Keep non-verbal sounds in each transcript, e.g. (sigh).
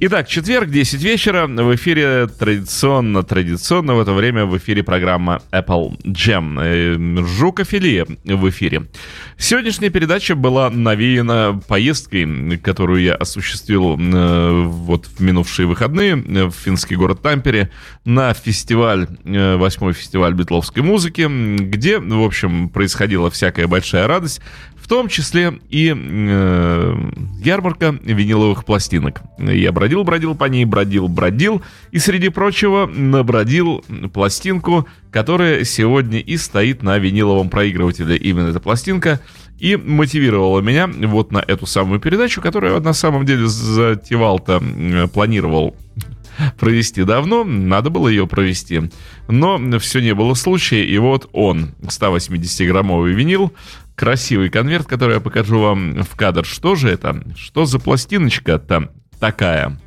Итак, четверг, 10 вечера. В эфире традиционно, традиционно в это время в эфире программа Apple Jam. Э, Жукофилия в эфире. Сегодняшняя передача была навеяна поездкой, которую я осуществил э, вот в минувшие выходные в финский город Тампере на фестиваль, э, восьмой фестиваль битловской музыки, где, в общем, происходила всякая большая радость в том числе и э, ярмарка виниловых пластинок. Я бродил по ней, бродил, бродил, и среди прочего набродил пластинку, которая сегодня и стоит на виниловом проигрывателе. Именно эта пластинка и мотивировала меня вот на эту самую передачу, которую я на самом деле затевал-то, планировал провести давно, надо было ее провести. Но все не было случая, и вот он, 180-граммовый винил, красивый конверт, который я покажу вам в кадр. Что же это? Что за пластиночка там такая?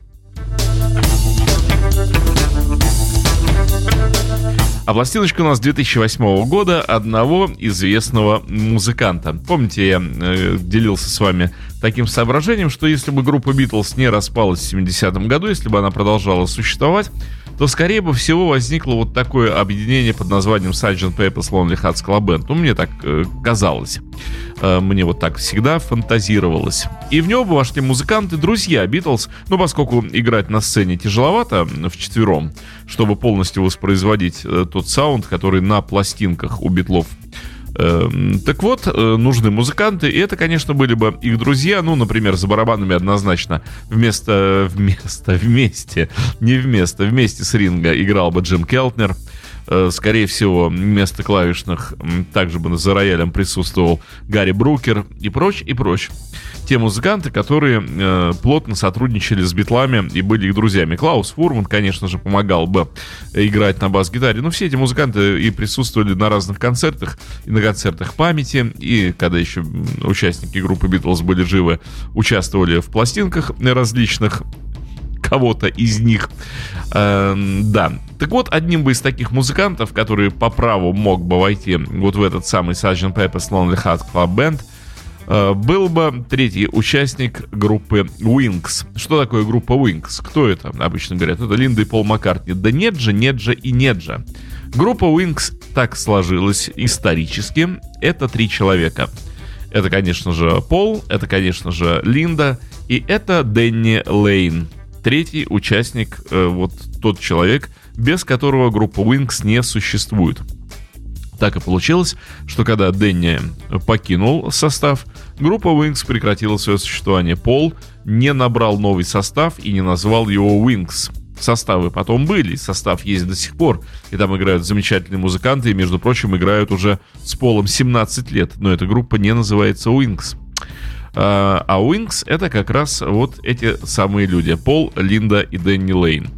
А пластиночка у нас 2008 года одного известного музыканта. Помните, я э, делился с вами таким соображением, что если бы группа Битлз не распалась в 70-м году, если бы она продолжала существовать, то скорее бы всего возникло вот такое объединение под названием Sgt. Pepper's Lonely Hearts Club Band. Ну, мне так э, казалось. Э, мне вот так всегда фантазировалось. И в него бы вошли музыканты, друзья Битлз, ну, поскольку играть на сцене тяжеловато в четвером, чтобы полностью воспроизводить э, тот саунд, который на пластинках у Битлов так вот, э, нужны музыканты, и это, конечно, были бы их друзья, ну, например, за барабанами однозначно вместо, вместо, (laughs) вместе, не вместо, вместе с ринга играл бы Джим Келтнер, скорее всего, вместо клавишных также бы за роялем присутствовал Гарри Брукер и прочь, и прочь. Те музыканты, которые э, плотно сотрудничали с битлами и были их друзьями. Клаус Фурман, конечно же, помогал бы играть на бас-гитаре. Но все эти музыканты и присутствовали на разных концертах, и на концертах памяти, и когда еще участники группы Битлз были живы, участвовали в пластинках различных кого-то из них. Э, да. Так вот, одним бы из таких музыкантов, который по праву мог бы войти вот в этот самый Sgt. Pepper's Lonely Hearts Club Band, э, был бы третий участник группы Wings. Что такое группа Wings? Кто это? Обычно говорят, это Линда и Пол Маккартни. Да нет же, нет же и нет же. Группа Wings так сложилась исторически. Это три человека. Это, конечно же, Пол, это, конечно же, Линда, и это Дэнни Лейн третий участник, э, вот тот человек, без которого группа Wings не существует. Так и получилось, что когда Дэнни покинул состав, группа Wings прекратила свое существование. Пол не набрал новый состав и не назвал его Wings. Составы потом были, состав есть до сих пор, и там играют замечательные музыканты, и, между прочим, играют уже с Полом 17 лет, но эта группа не называется Wings. А, а Wings это как раз вот эти самые люди. Пол, Линда и Дэнни Лейн.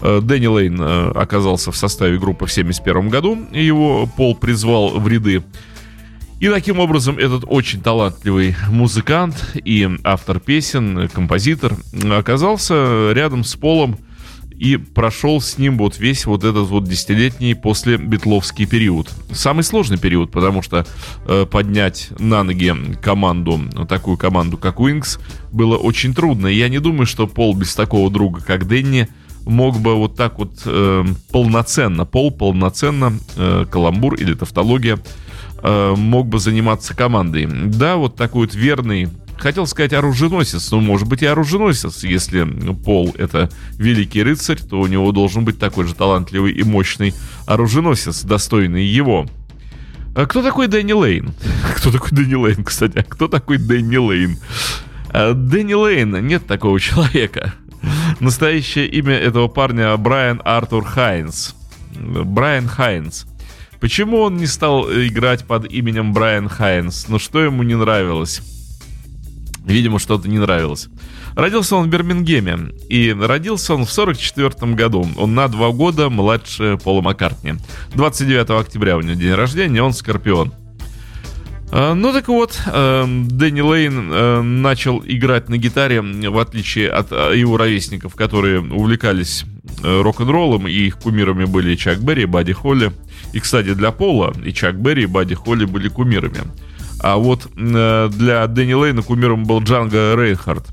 Э, Дэнни Лейн э, оказался в составе группы в 1971 году, его Пол призвал в ряды. И таким образом этот очень талантливый музыкант и автор песен, композитор оказался рядом с Полом и прошел с ним вот весь вот этот вот десятилетний после битловский период. Самый сложный период, потому что э, поднять на ноги команду, такую команду, как Wings, было очень трудно. И я не думаю, что Пол без такого друга, как Дэнни, мог бы вот так вот э, полноценно, Пол полноценно, э, каламбур или тавтология, э, мог бы заниматься командой. Да, вот такой вот верный хотел сказать оруженосец, но может быть и оруженосец. Если Пол это великий рыцарь, то у него должен быть такой же талантливый и мощный оруженосец, достойный его. А кто такой Дэнни Лейн? (laughs) Кто такой Дэнни Лейн, кстати? А кто такой Дэнни Лейн? А, Дэнни Лейн, нет такого (laughs) человека. Настоящее имя этого парня Брайан Артур Хайнс. Брайан Хайнс. Почему он не стал играть под именем Брайан Хайнс? Ну что ему не нравилось? Видимо, что-то не нравилось. Родился он в Бирмингеме. И родился он в 44 году. Он на два года младше Пола Маккартни. 29 октября у него день рождения, он Скорпион. А, ну так вот, э, Дэнни Лейн э, начал играть на гитаре, в отличие от э, его ровесников, которые увлекались рок-н-роллом, и их кумирами были Чак Берри и Бадди Холли. И, кстати, для Пола и Чак Берри и Бадди Холли были кумирами. А вот э, для Дэнни Лейна кумиром был Джанго Рейнхард.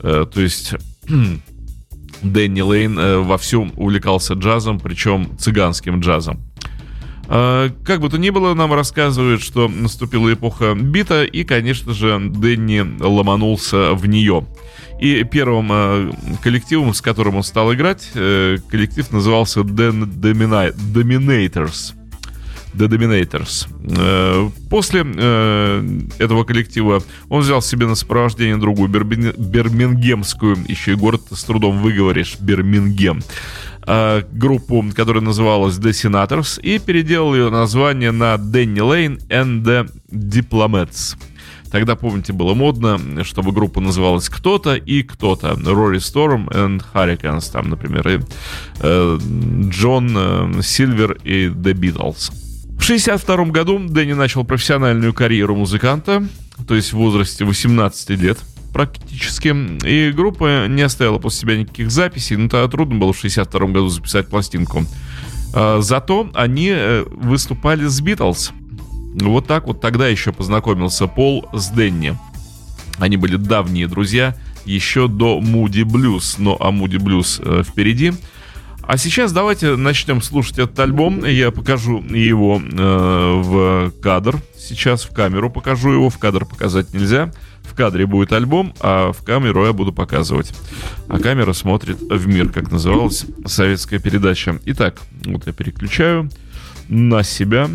Э, то есть (clears throat) Дэнни Лейн э, вовсю увлекался джазом, причем цыганским джазом. Э, как бы то ни было, нам рассказывают, что наступила эпоха бита, и, конечно же, Дэнни ломанулся в нее. И первым э, коллективом, с которым он стал играть, э, коллектив назывался The Dominators. The Dominators. После этого коллектива он взял себе на сопровождение другую бирмингемскую, еще и город с трудом выговоришь, Бирмингем, э, группу, которая называлась The Senators, и переделал ее название на Danny Lane and the Diplomats. Тогда, помните, было модно, чтобы группа называлась кто-то и кто-то. Rory Storm and Hurricanes, там, например, и э, Джон э, Сильвер и The Beatles. В 1962 году Дэнни начал профессиональную карьеру музыканта, то есть в возрасте 18 лет практически. И группа не оставила после себя никаких записей, но тогда трудно было в 1962 году записать пластинку. А, зато они э, выступали с Битлз. Вот так вот тогда еще познакомился Пол с Дэнни. Они были давние друзья еще до Moody Blues, но а Moody Blues э, впереди. А сейчас давайте начнем слушать этот альбом. Я покажу его э, в кадр. Сейчас в камеру покажу его. В кадр показать нельзя. В кадре будет альбом, а в камеру я буду показывать. А камера смотрит в мир, как называлась советская передача. Итак, вот я переключаю на себя.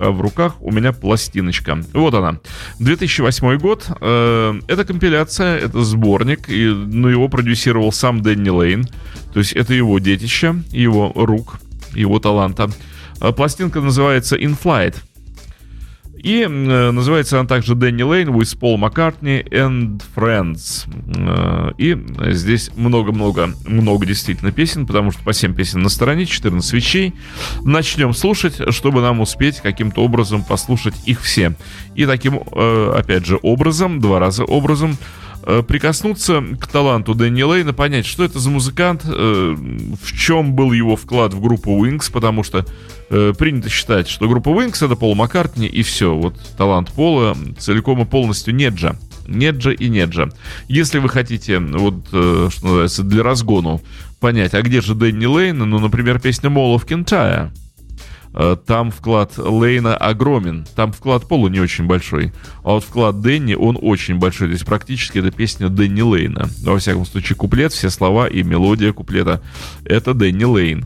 А в руках у меня пластиночка. Вот она. 2008 год. Э, это компиляция, это сборник. И, ну, его продюсировал сам Дэнни Лейн. То есть это его детище, его рук, его таланта. Э, пластинка называется In Flight. И э, называется она также Дэнни Лейн with Paul McCartney and Friends. Э, и здесь много-много, много действительно песен, потому что по 7 песен на стороне, 14 вещей. Начнем слушать, чтобы нам успеть каким-то образом послушать их все. И таким, э, опять же, образом, два раза образом, прикоснуться к таланту Дэнни Лейна, понять, что это за музыкант, э, в чем был его вклад в группу Wings, потому что э, принято считать, что группа Wings это Пол Маккартни и все. Вот талант Пола целиком и полностью Неджа. Неджа и Неджа. Если вы хотите, вот, э, что называется, для разгону понять, а где же Дэнни Лейн, ну, например, песня Mall of Kintyre. Э, там вклад Лейна огромен, там вклад Пола не очень большой, а вот вклад Дэнни, он очень большой, то есть практически это песня Дэнни Лейна. Во всяком случае, куплет, все слова и мелодия куплета — это Дэнни Лейн.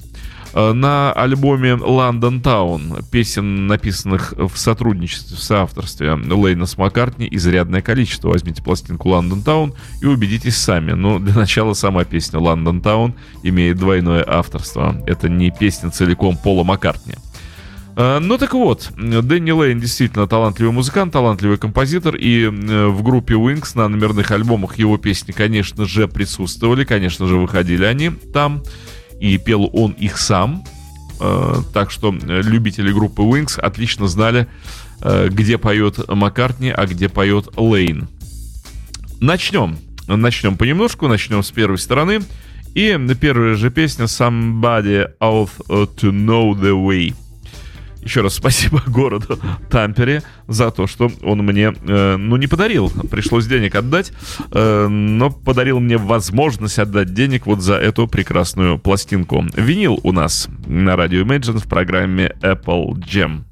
Э, на альбоме London Town песен, написанных в сотрудничестве, в соавторстве Лейна с Маккартни, изрядное количество. Возьмите пластинку London Town и убедитесь сами. Но для начала сама песня London Town имеет двойное авторство. Это не песня целиком Пола Маккартни. Э, ну так вот, Дэнни Лейн действительно талантливый музыкант, талантливый композитор, и э, в группе Wings на номерных альбомах его песни, конечно же, присутствовали, конечно же, выходили они там, и пел он их сам, э, так что любители группы Wings отлично знали, где поет Маккартни, а где поет Лейн. Начнем. Начнем понемножку, начнем с первой стороны. И первая же песня Somebody Out to Know the Way. Еще раз спасибо (laughs) городу Тампере за то, что он мне, э, ну, не подарил, пришлось денег отдать, э, но подарил мне возможность отдать денег вот за эту прекрасную пластинку. Винил у нас на радио Imagine в программе Apple Jam.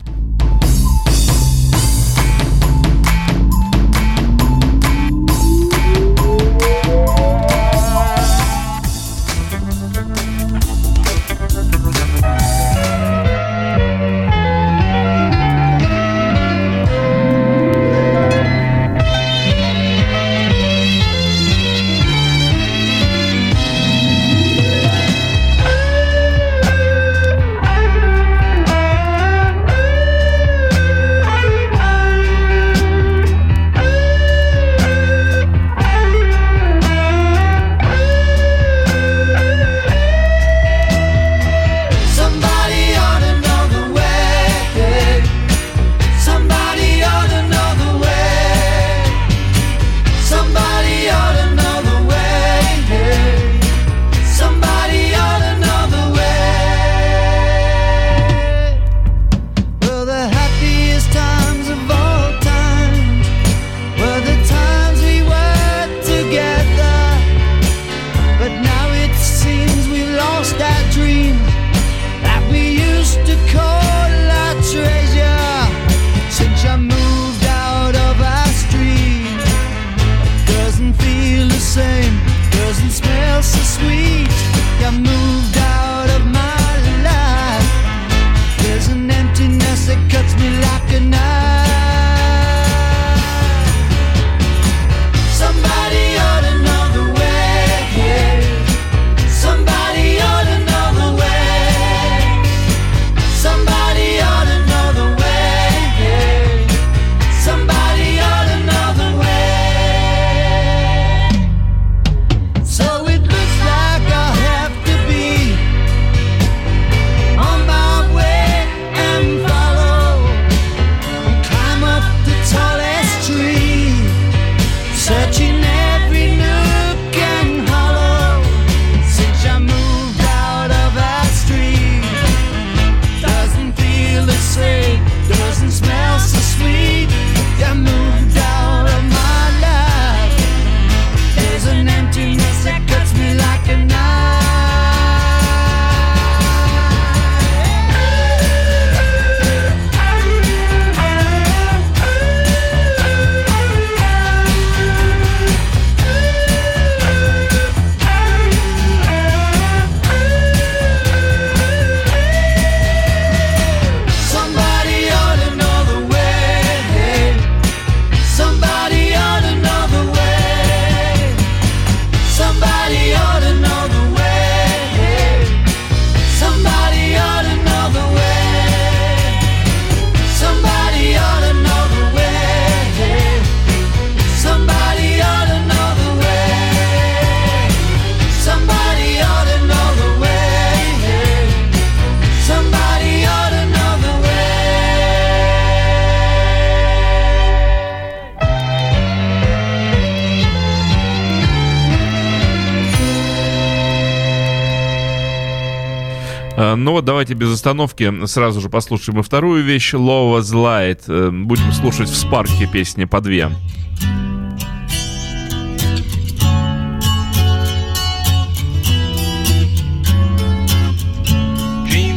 Вот давайте без остановки сразу же послушаем и вторую вещь Love was Light. Э, будем слушать в спарке песни по две.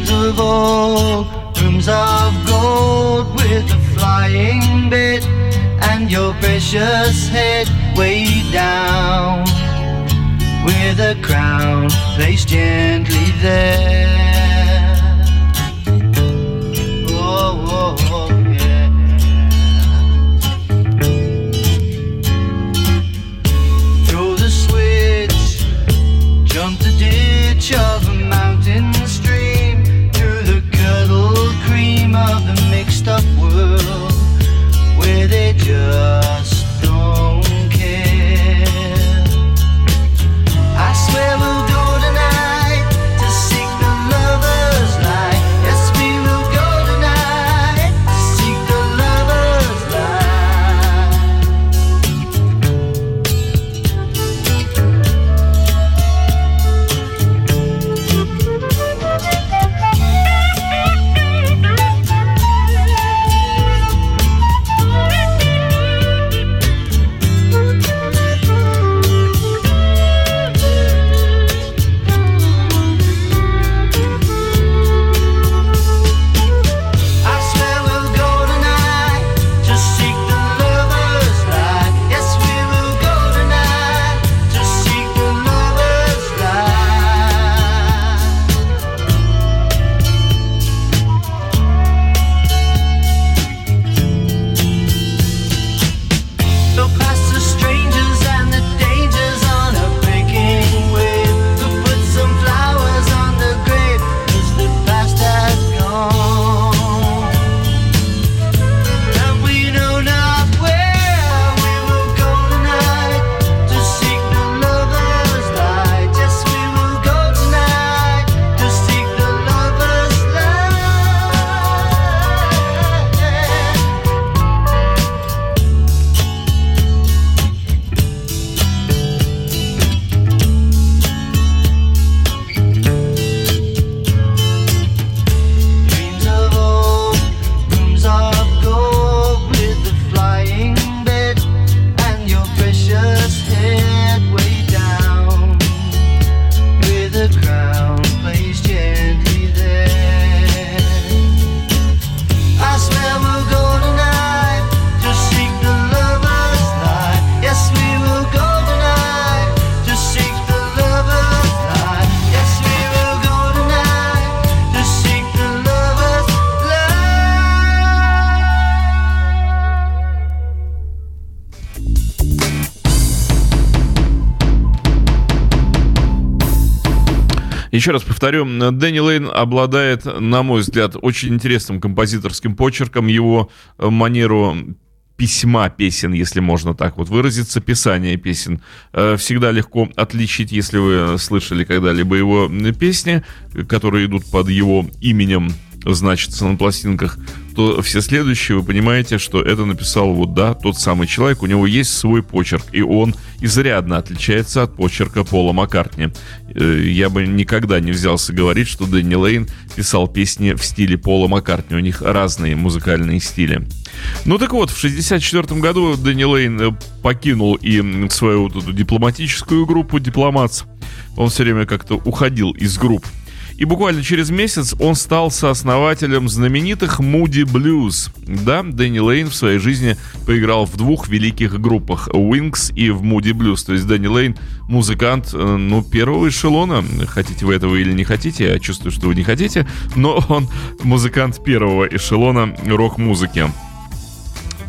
Of old, rooms of gold with a flying bit and your precious head way down with a crown placed gently there. Of a mountain stream through the curdled cream of the mixed up world where they just Еще раз повторю, Дэнни Лейн обладает, на мой взгляд, очень интересным композиторским почерком. Его э, манеру письма песен, если можно так вот выразиться, писание песен. Э, всегда легко отличить, если вы слышали когда-либо его песни, которые идут под его именем, значится на пластинках, то все следующие вы понимаете, что это написал вот, да, тот самый человек, у него есть свой почерк, и он изрядно отличается от почерка Пола Маккартни. Э, я бы никогда не взялся говорить, что Дэнни Лейн писал песни в стиле Пола Маккартни, у них разные музыкальные стили. Ну так вот, в 1964 году Дэнни Лейн э, покинул и свою вот эту дипломатическую группу «Дипломатс». Он все время как-то уходил из групп. И буквально через месяц он стал сооснователем знаменитых Moody Blues. Да, Дэнни Лейн в своей жизни поиграл в двух великих группах Wings и в Moody Blues. То есть Дэнни Лейн музыкант, э, ну, первого эшелона. Хотите вы этого или не хотите, я чувствую, что вы не хотите. Но он музыкант первого эшелона рок-музыки.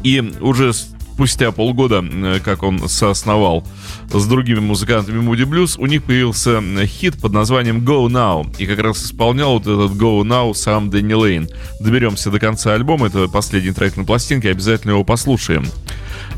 И уже спустя полгода, э, как он соосновал с другими музыкантами Moody Blues, у них появился хит под названием Go Now. И как раз исполнял вот этот Go Now сам Дэнни Лейн. Доберемся до конца альбома, это последний трек на пластинке, обязательно его послушаем.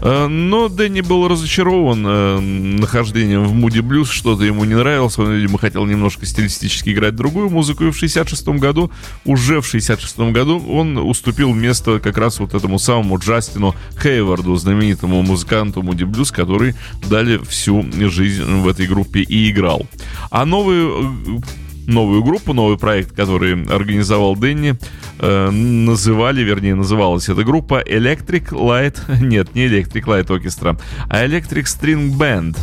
Э, но Дэнни был разочарован э, нахождением в Moody Blues, что-то ему не нравилось, он, видимо, хотел немножко стилистически играть другую музыку, и в 66 году, уже в 66 году, он уступил место как раз вот этому самому Джастину Хейварду, знаменитому музыканту Moody Blues, который дали всю жизнь в этой группе и играл. А новый новую группу, новый проект, который организовал Дэнни. Э, называли, вернее, называлась эта группа Electric Light... (laughs) Нет, не Electric Light Orchestra, а Electric String Band.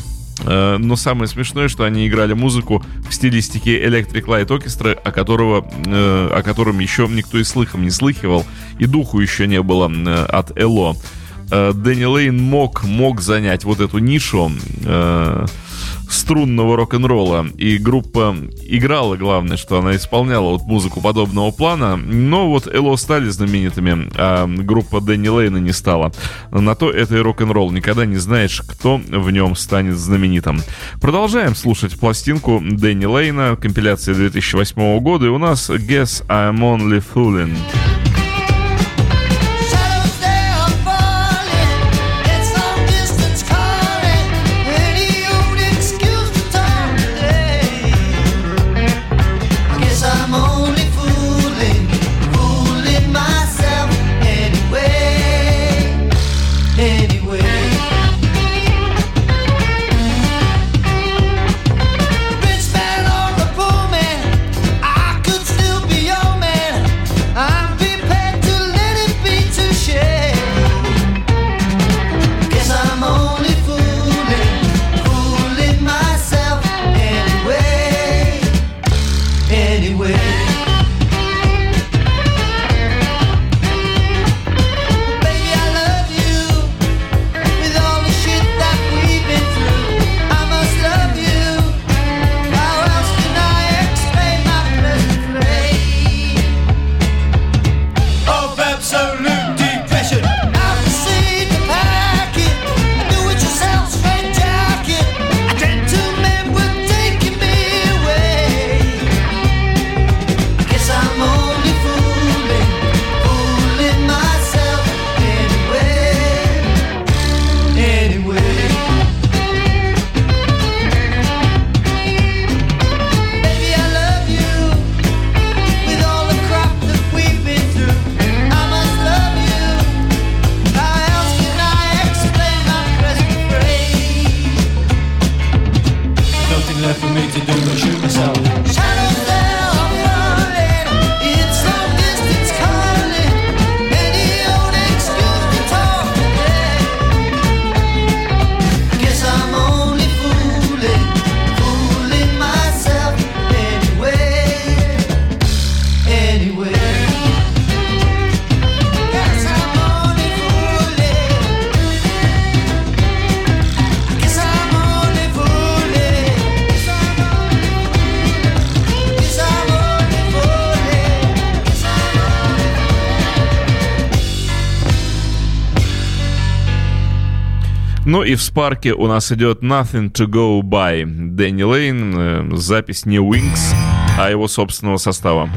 Э, но самое смешное, что они играли музыку в стилистике Electric Light Orchestra, о, которого, э, о котором еще никто и слыхом не слыхивал, и духу еще не было от Эло. Дэнни Лейн мог, мог занять вот эту нишу струнного рок-н-ролла. И группа играла, главное, что она исполняла вот музыку подобного плана. Но вот Эло стали знаменитыми, а группа Дэнни Лейна не стала. На то это и рок-н-ролл. Никогда не знаешь, кто в нем станет знаменитым. Продолжаем слушать пластинку Дэнни Лейна, компиляция 2008 года. И у нас Guess I'm Only Fooling. Ну и в Спарке у нас идет Nothing to Go By. Дэнни Лейн, э, запись не Wings, а его собственного состава.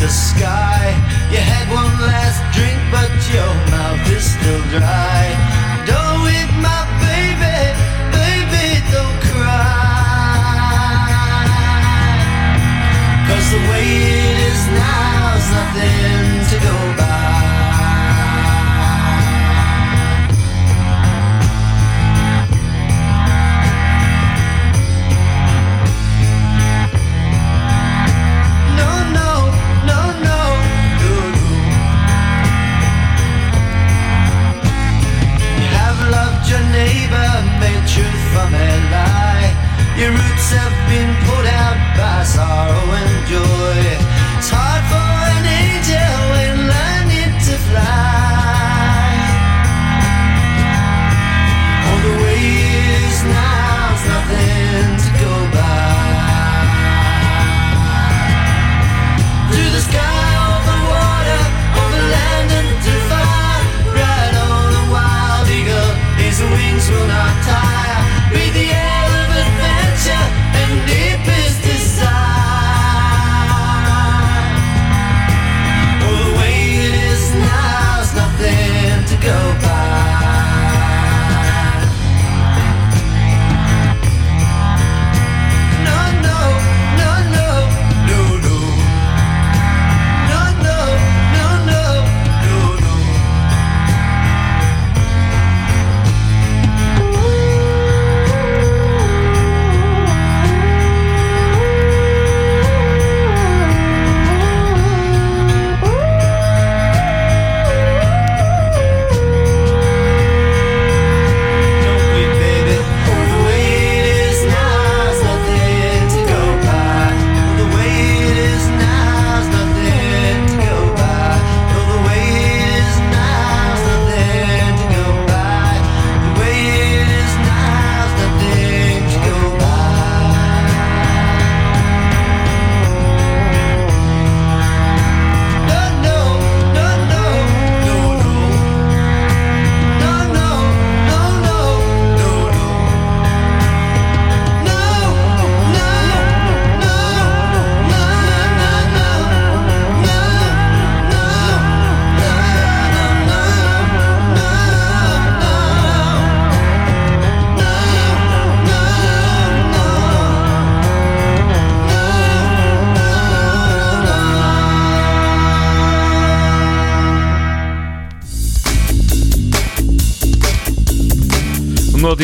The sky You had one last drink, but your mouth is still dry. Don't weep, my baby, baby, don't cry. The way it is now's nothing to go back.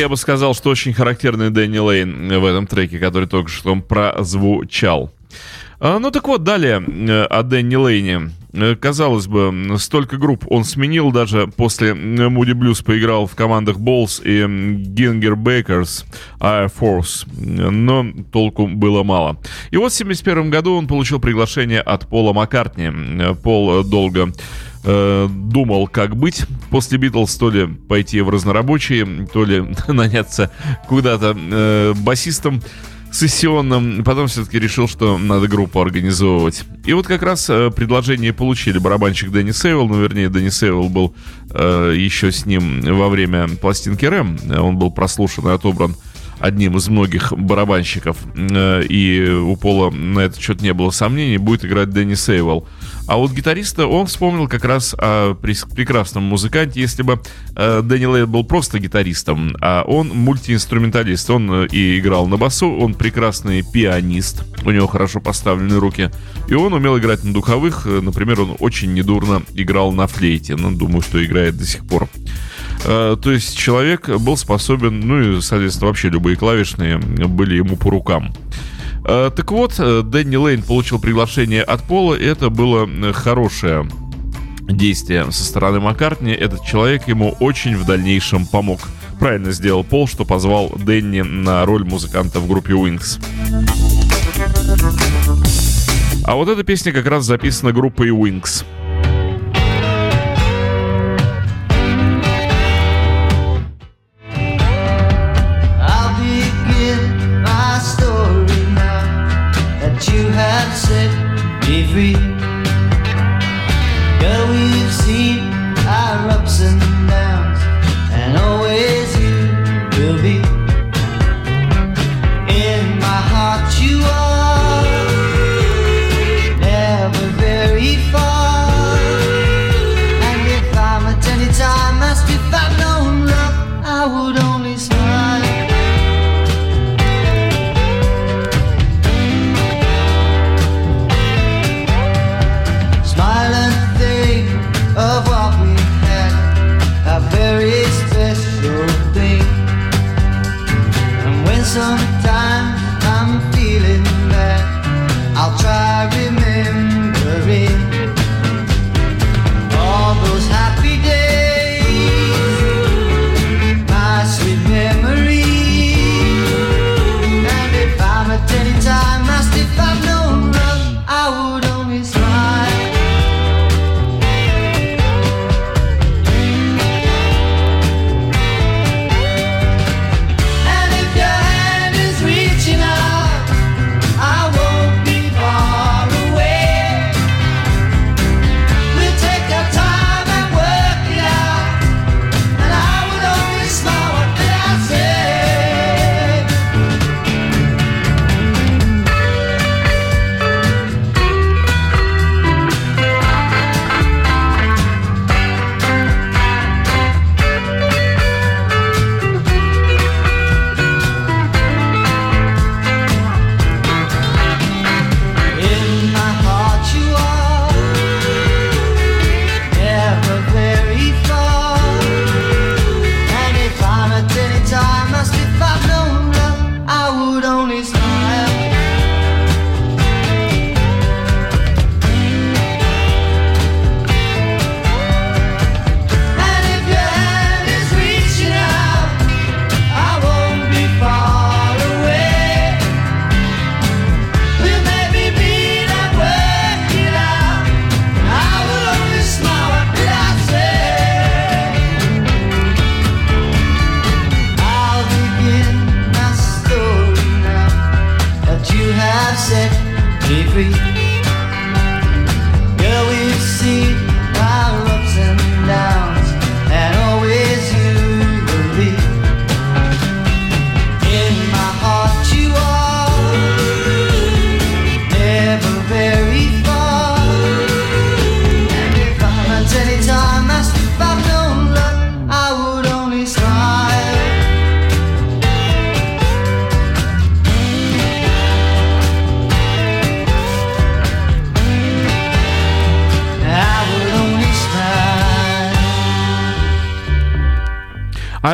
Я бы сказал, что очень характерный Дэнни Лейн в этом треке, который только что прозвучал. А, ну так вот, далее э, о Дэнни Лейне. Э, казалось бы, столько групп он сменил, даже после Moody Blues поиграл в командах Balls и Ginger Bakers Air Force, но толку было мало. И вот в 1971 году он получил приглашение от Пола Маккартни. Пол долго э, думал, как быть. После Битлз, то ли пойти в разнорабочие, то ли (laughs) наняться куда-то э, басистом сессионным, потом все-таки решил, что надо группу организовывать. И вот как раз э, предложение получили барабанщик Дэнни Сейвел, ну, вернее, Дэнни Сейвел был э, еще с ним во время пластинки Рэм, он был прослушан и отобран одним из многих барабанщиков, э, и у Пола на этот счет не было сомнений, будет играть Дэнни Сейвел. А вот гитариста он вспомнил как раз о прекрасном музыканте, если бы э, Дэнни Лейт был просто гитаристом, а он мультиинструменталист. Он э, и играл на басу, он прекрасный пианист, у него хорошо поставлены руки, и он умел играть на духовых, например, он очень недурно играл на флейте, ну, думаю, что играет до сих пор. То есть человек был способен, ну и, соответственно, вообще любые клавишные были ему по рукам. Э, так вот, э, Дэнни Лейн получил приглашение от Пола, это было хорошее действие со стороны Маккартни. Этот человек ему очень в дальнейшем помог. Правильно сделал Пол, что позвал Дэнни на роль музыканта в группе Wings. А вот эта песня как раз записана группой Wings.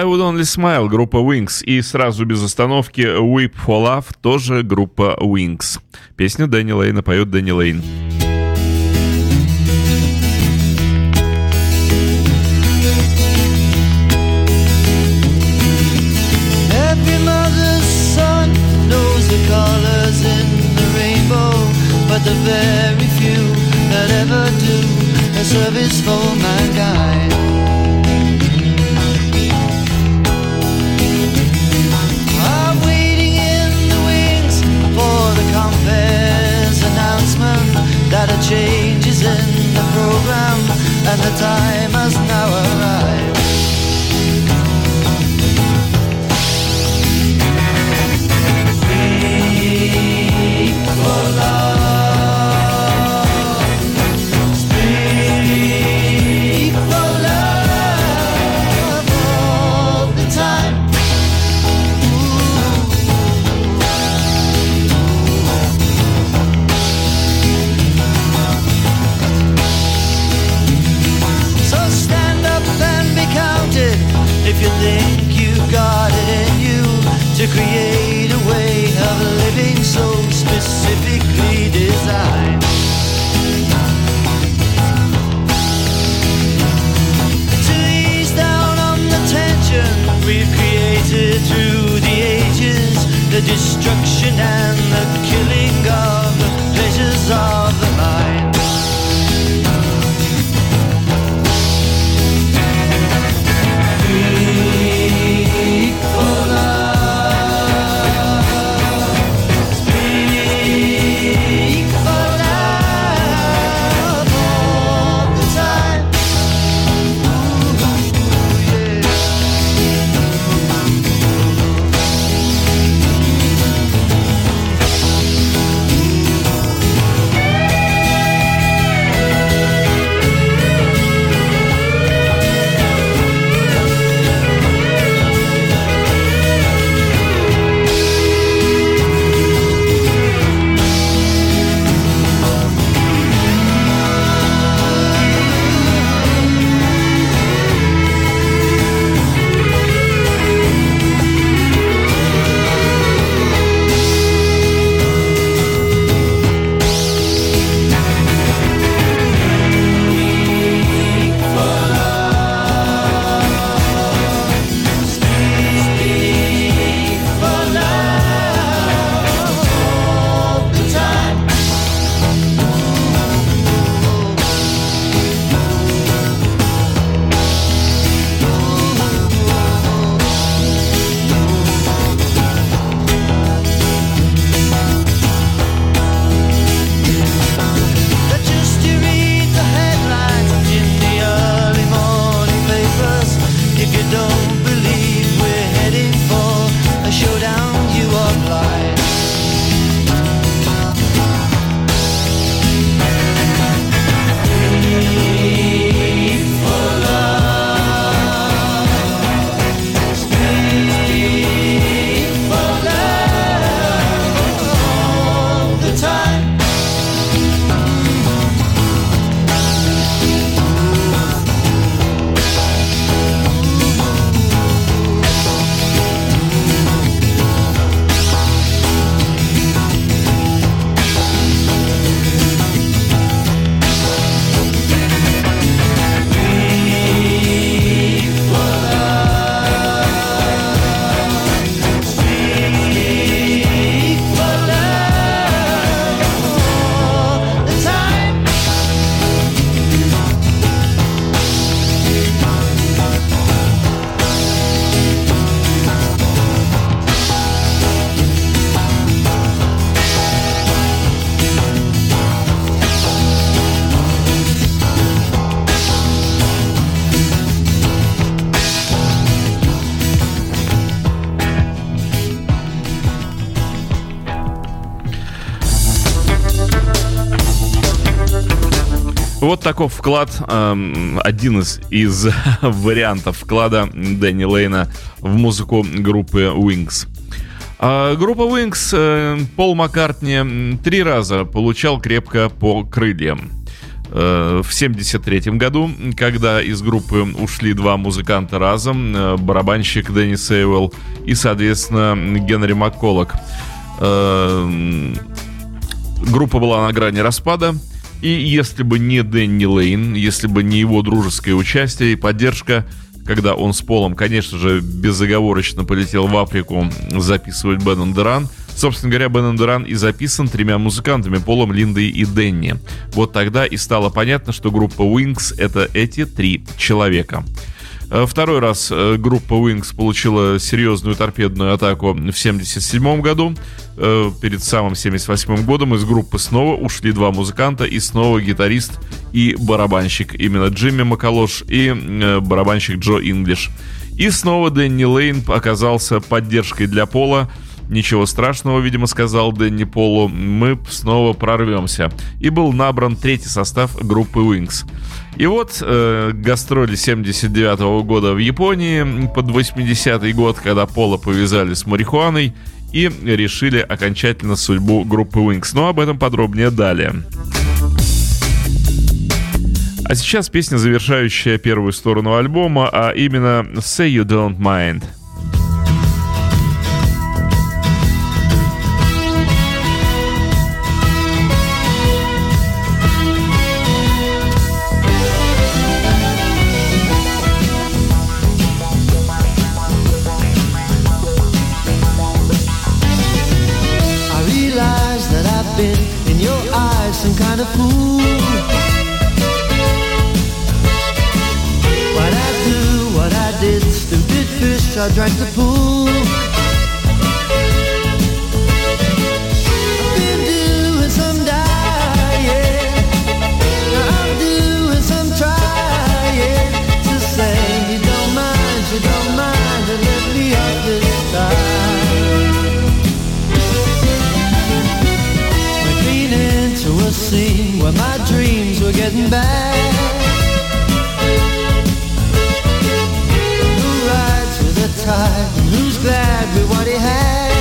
I Would Only Smile, группа Wings, и сразу без остановки Whip for Love, тоже группа Wings. Песню Дэнни Лейна поет Дэнни Лейн. the very few that ever do a service for mankind. That a change is in the program and the time has now arrived. The destruction and the killing таков вклад, эм, один из, из (laughs) вариантов вклада Дэнни Лейна в музыку группы Wings. А группа Wings э, Пол Маккартни три раза получал крепко по крыльям. в 1973 году, когда из группы ушли два музыканта разом, барабанщик Дэнни Сейвелл и, соответственно, Генри Макколок. Группа была на грани распада, и если бы не Дэнни Лейн, если бы не его дружеское участие и поддержка, когда он с Полом, конечно же, безоговорочно полетел в Африку записывать Бен Деран, собственно говоря, Бен Деран и записан тремя музыкантами, Полом, Линдой и Дэнни. Вот тогда и стало понятно, что группа Wings — это эти три человека. Э, второй раз э, группа Wings получила серьезную торпедную атаку в 1977 году. Э, перед самым 1978 годом из группы снова ушли два музыканта и снова гитарист и барабанщик. Именно Джимми Макалош и барабанщик Джо Инглиш. И снова Дэнни Лейн оказался поддержкой для Пола. Ничего страшного, видимо, сказал Дэнни Полу. Мы снова прорвемся. И был набран третий состав группы Wings. И вот э, гастроли 79 -го года в Японии под 80-й год, когда Пола повязали с марихуаной и решили окончательно судьбу группы Wings. Но об этом подробнее далее. А сейчас песня, завершающая первую сторону альбома, а именно «Say You Don't Mind». A fool. What I do, what I did, stupid fish, I drank the pool. Getting bad. Who rides with the tide who's glad with what he had?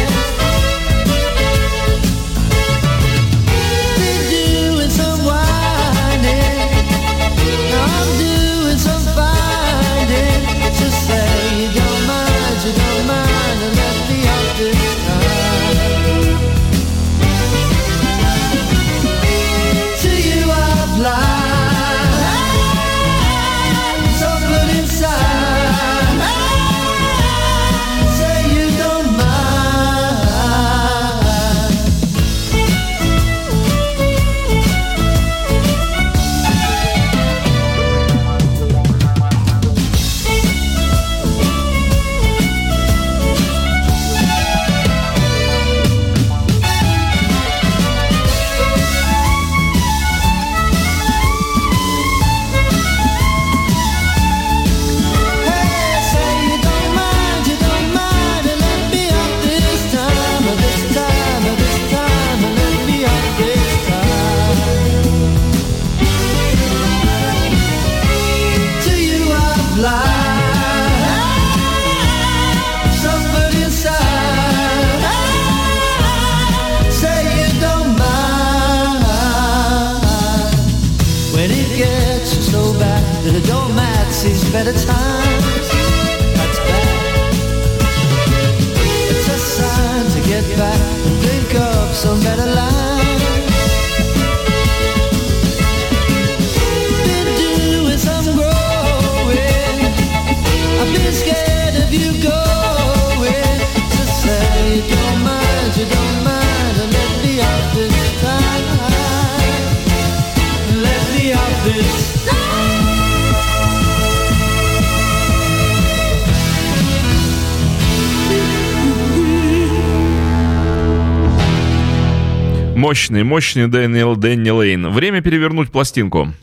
Мощный, мощный Дэниел Дэнни Лейн. Время перевернуть пластинку.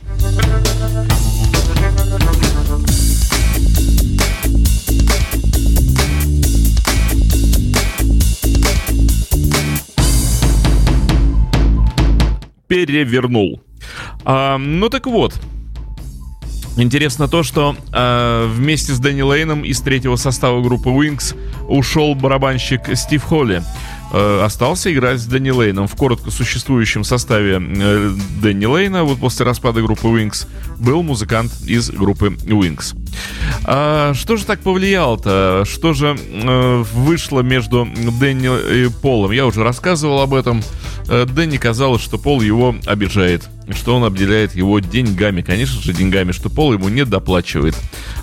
Перевернул. А, ну так вот, Интересно то, что э, вместе с Дэнни Лейном из третьего состава группы Wings ушел барабанщик Стив Холли. Э, остался играть с Дэнни Лейном в коротко существующем составе э, Дэнни Лейна, вот после распада группы Wings, был музыкант из группы Wings. А что же так повлияло-то? Что же э, вышло между Дэнни и Полом? Я уже рассказывал об этом. Э, Дэнни казалось, что Пол его обижает, что он обделяет его деньгами. Конечно же, деньгами, что Пол ему не доплачивает.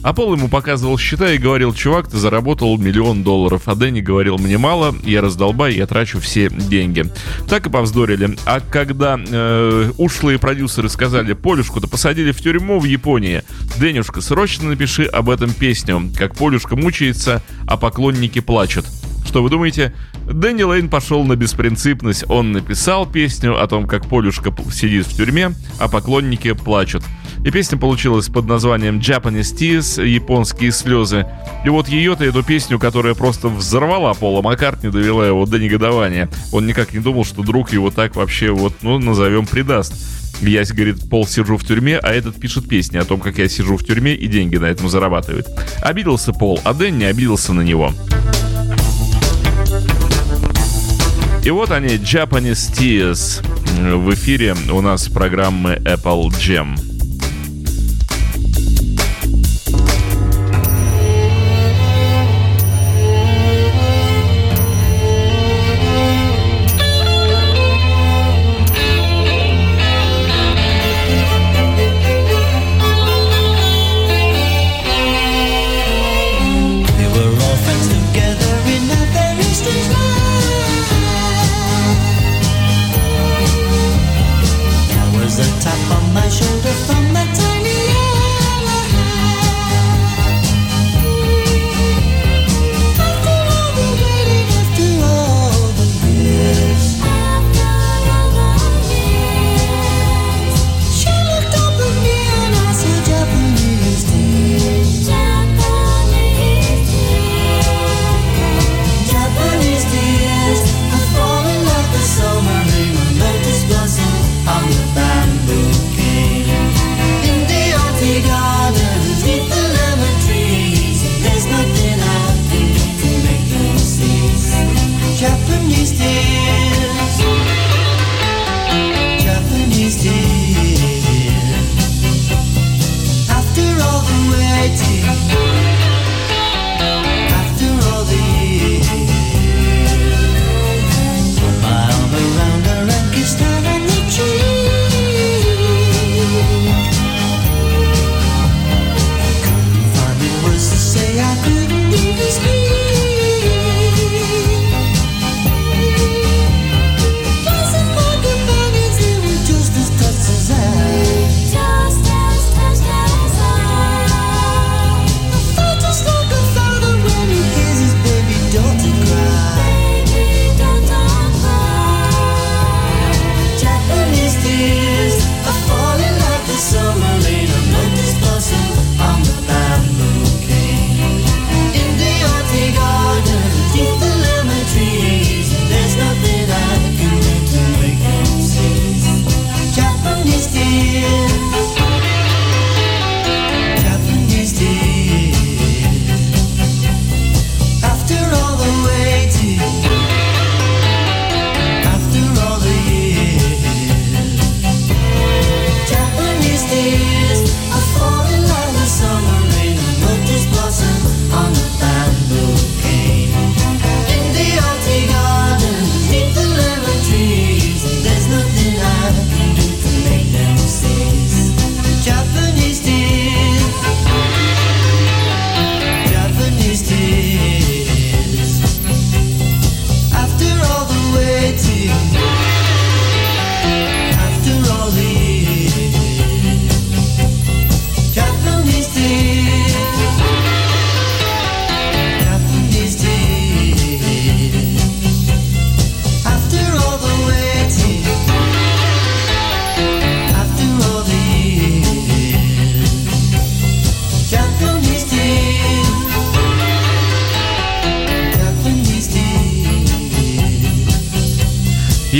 А Пол ему показывал счета и говорил, чувак, ты заработал миллион долларов. А Дэнни говорил, мне мало, я раздолбай, я трачу все деньги. Так и повздорили. А когда э, ушлые продюсеры сказали, Полюшку-то посадили в тюрьму в Японии, Дэнюшка, срочно напиши об этом песню, как Полюшка мучается, а поклонники плачут. Что вы думаете? Дэнни Лейн пошел на беспринципность. Он написал песню о том, как Полюшка сидит в тюрьме, а поклонники плачут. И песня получилась под названием Japanese Tears, японские слезы. И вот ее-то, эту песню, которая просто взорвала Пола Маккартни, довела его до негодования. Он никак не думал, что друг его так вообще вот, ну, назовем, предаст. Я, говорит, Пол сижу в тюрьме, а этот пишет песни о том, как я сижу в тюрьме и деньги на этом зарабатывает. Обиделся Пол, а Дэн не обиделся на него. И вот они, Japanese Tears. В эфире у нас программы Apple Jam.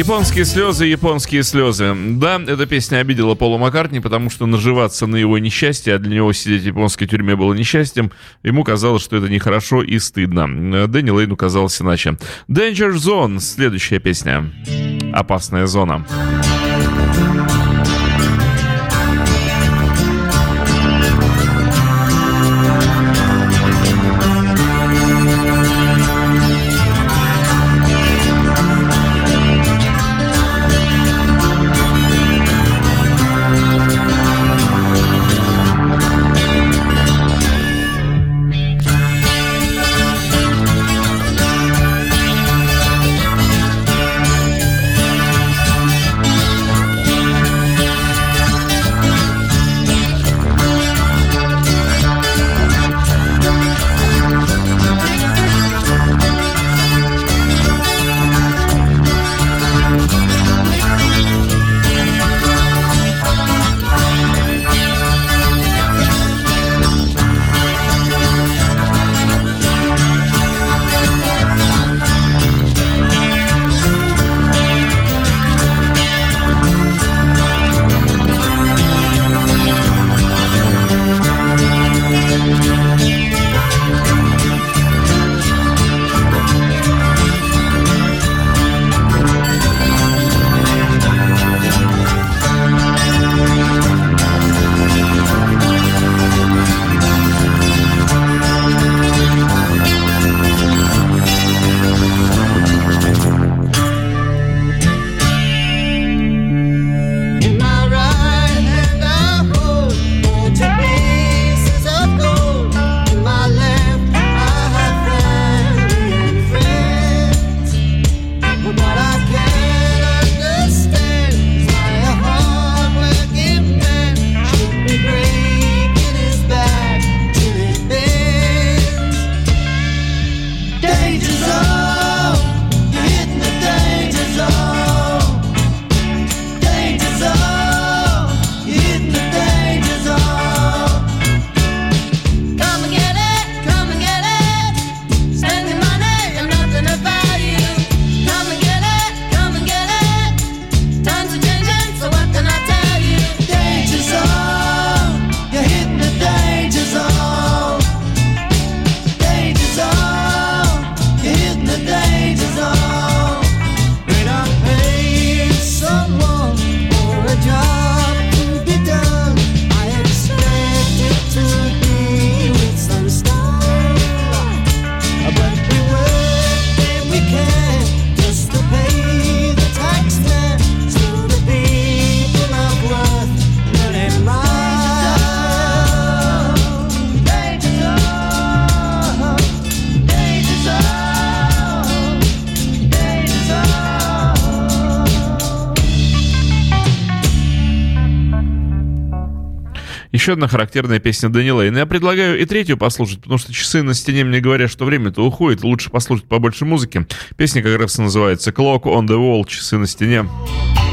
Японские слезы, японские слезы. Да, эта песня обидела Пола Маккартни, потому что наживаться на его несчастье, а для него сидеть в японской тюрьме было несчастьем, ему казалось, что это нехорошо и стыдно. Дэнни Лейну казалось иначе. Danger Zone, следующая песня. Опасная зона. Еще одна характерная песня Дани Лейна. Я предлагаю и третью послушать, потому что часы на стене мне говорят, что время-то уходит, лучше послушать побольше музыки. Песня как раз называется «Clock on the Wall», «Часы на стене». It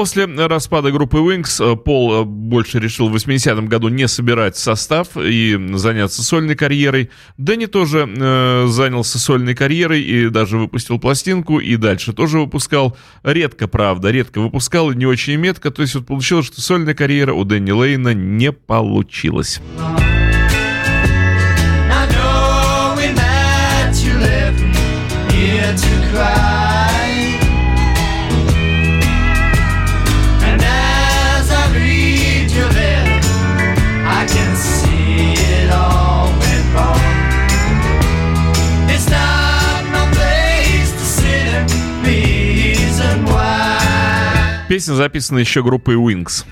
после распада группы Wings э, Пол э, больше решил в 80-м году не собирать состав и заняться сольной карьерой. Дэнни тоже э, занялся сольной карьерой и даже выпустил пластинку, и дальше тоже выпускал. Редко, правда, редко выпускал, и не очень метко. То есть вот получилось, что сольная карьера у Дэнни Лейна не получилась. Песня записана еще группой Wings.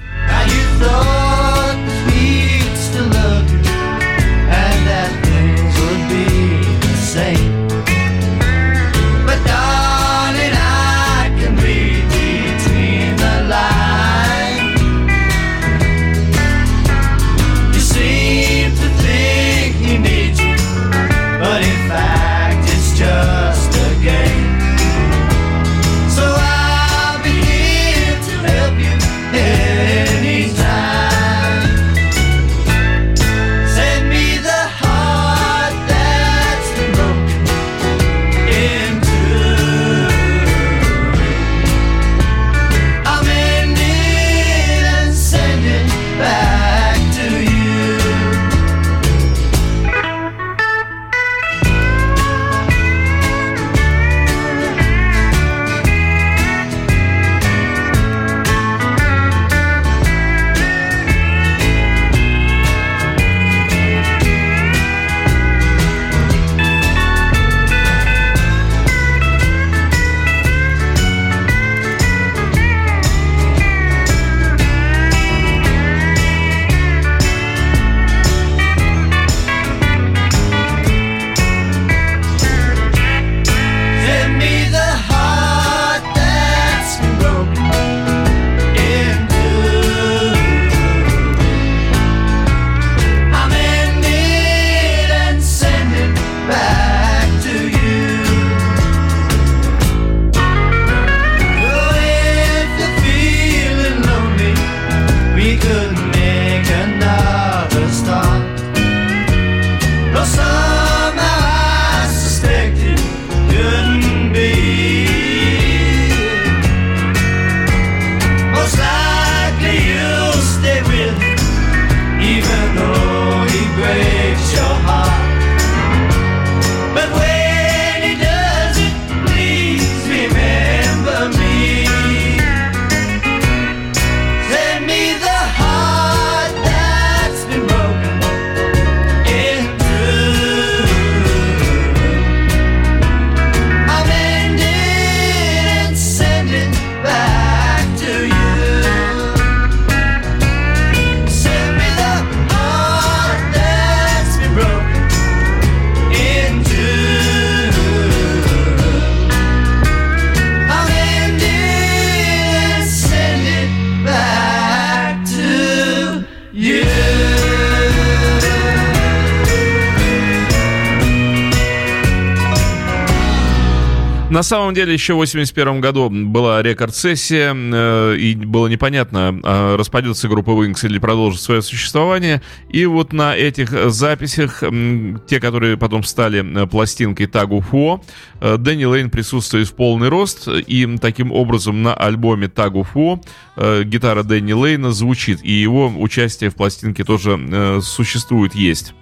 Деле, еще в 81 году была рекорд-сессия, э, и было непонятно, э, распадется группа Wings или продолжит свое существование. И вот на этих записях, э, те, которые потом стали э, пластинкой Тагу Фо, э, Дэнни Лейн присутствует в полный рост, и таким образом на альбоме Тагу Фо э, гитара Дэнни Лейна звучит, и его участие в пластинке тоже э, существует, есть.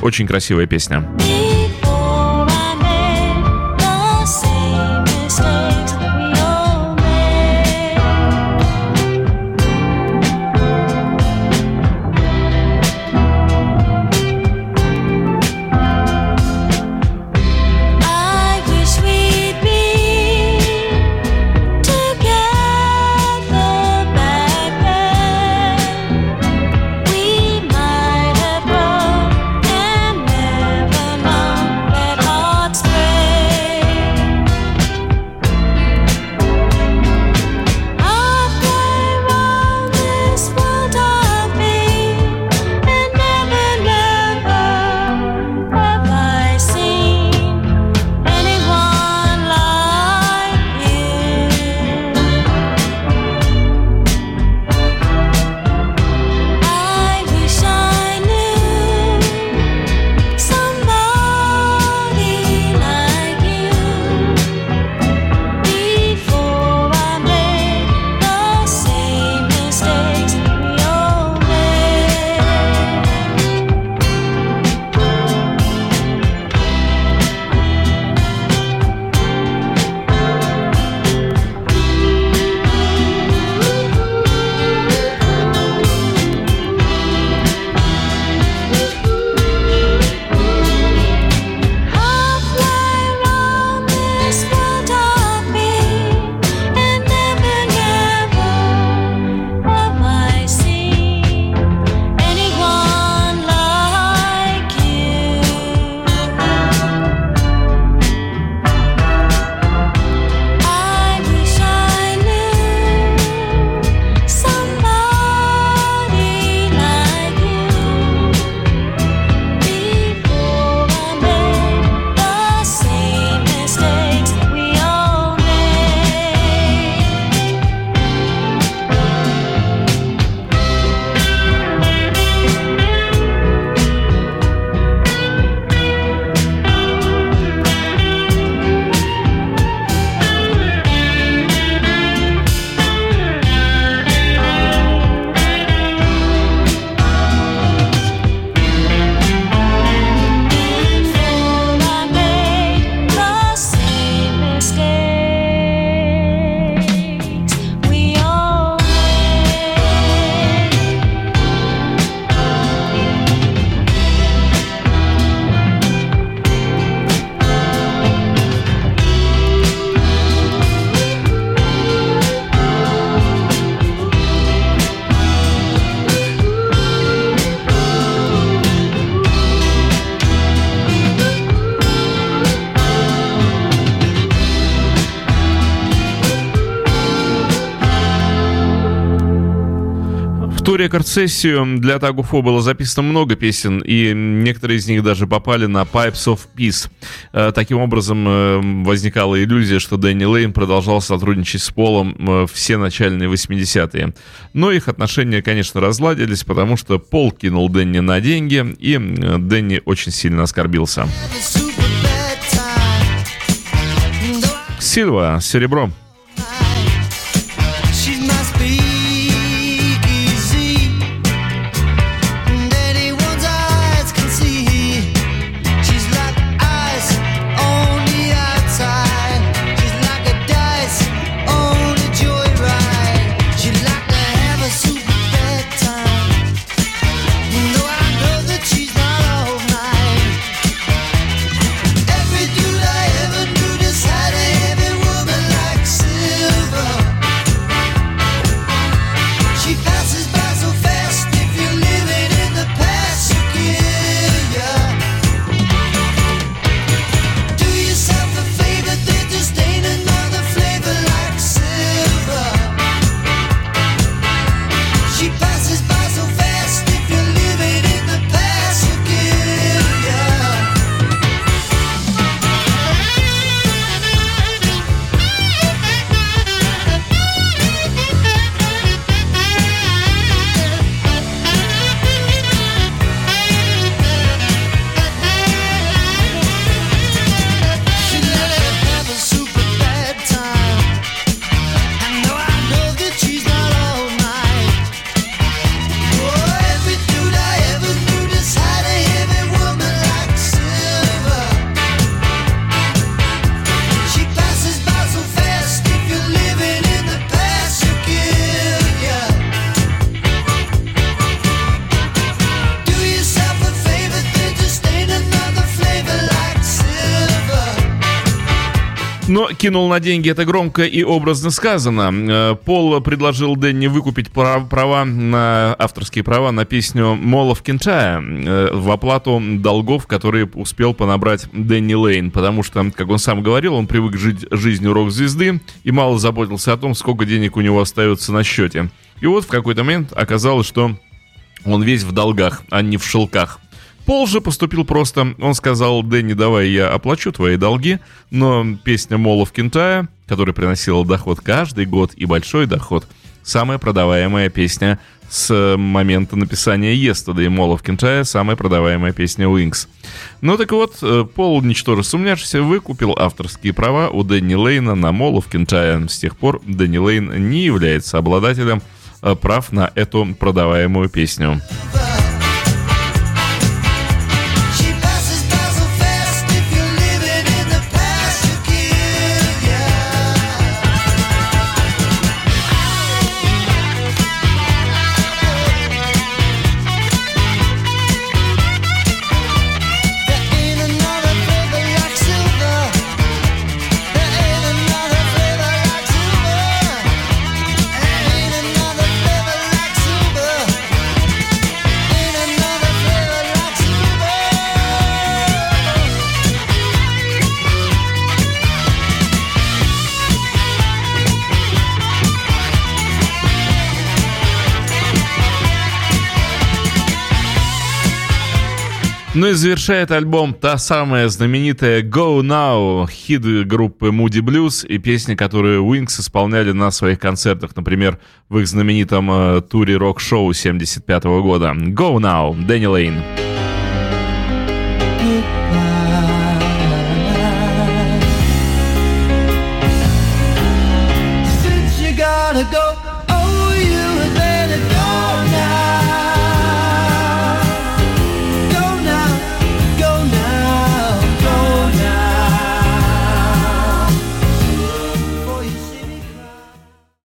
Очень красивая песня. Рекорд-сессию для Тагуфо было записано много песен, и некоторые из них даже попали на Pipes of Peace. Э, таким образом, э, возникала иллюзия, что Дэнни Лейн продолжал сотрудничать с Полом э, все начальные 80-е. Но их отношения, конечно, разладились, потому что Пол кинул Дэнни на деньги, и Дэнни очень сильно оскорбился. Сильва, серебро. Кинул на деньги это громко и образно сказано. Э, Пол предложил Дэнни выкупить права на авторские права на песню Молов Кентая э, в оплату долгов, которые успел понабрать Дэнни Лейн, потому что, как он сам говорил, он привык жить жизнью рок-звезды и мало заботился о том, сколько денег у него остается на счете. И вот в какой-то момент оказалось, что он весь в долгах, а не в шелках. Пол же поступил просто. Он сказал, Дэнни, давай я оплачу твои долги, но песня Молов Кентая, которая приносила доход каждый год и большой доход, самая продаваемая песня с момента написания Yesterday Молов Кентая, самая продаваемая песня Wings. Ну так вот, э, Пол, ничтоже сумняшися, выкупил авторские права у Дэнни Лейна на Молов Кентая. С тех пор Дэнни Лейн не является обладателем э, прав на эту продаваемую песню. Ну и завершает альбом та самая знаменитая Go Now, хит группы Moody Blues и песни, которые Wings исполняли на своих концертах, например, в их знаменитом э, туре рок-шоу 75 -го года. Go Now, Дэнни Лейн. Go